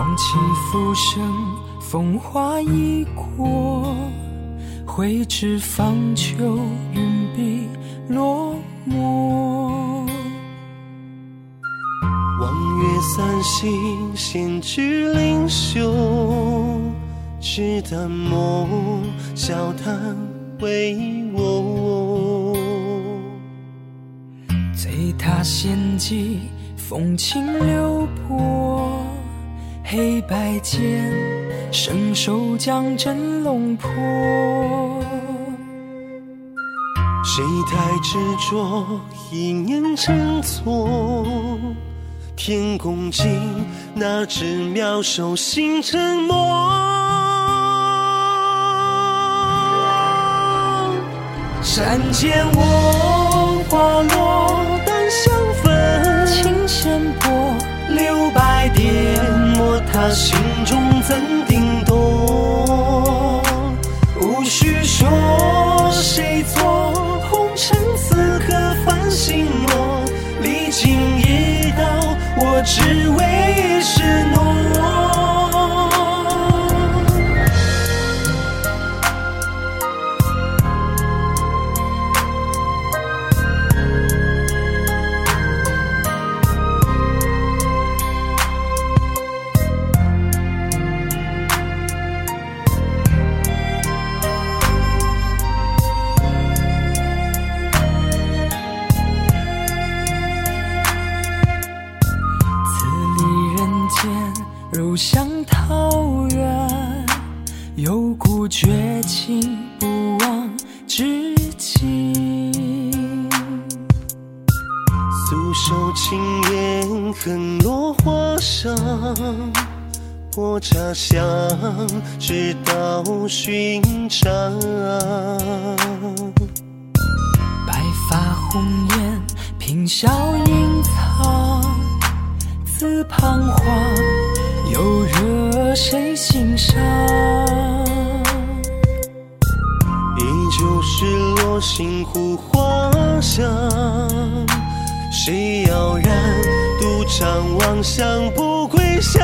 梦起浮生，风华已过，挥之方遒，云鬓落寞。望月散心，闲居灵秀，只淡梦，笑谈为我。醉踏仙迹，风轻流波，黑白间，伸手将真龙破。谁太执着，一念成错？天公尽，哪知妙手心沉默？山间我花落，他心中怎定夺？无需说谁错，红尘此刻繁星落，历经一道，我只为一桃源，有故绝情，不忘知己。素手轻烟，痕落花上，破茶香，直到寻常。白发红颜，颦笑隐藏，自彷徨，又惹谁心伤？依旧是落星湖花香，谁要然独唱望向不归乡？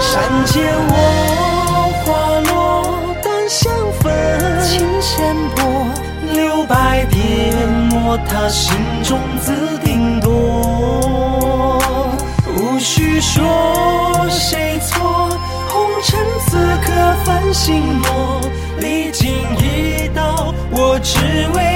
山间我花落，淡香粉，琴弦拨，留白我，他心中自定夺。无需说谁错，红尘此刻繁星落，历经一道，我只为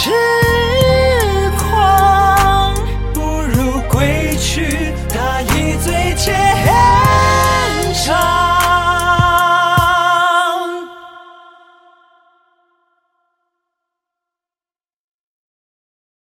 痴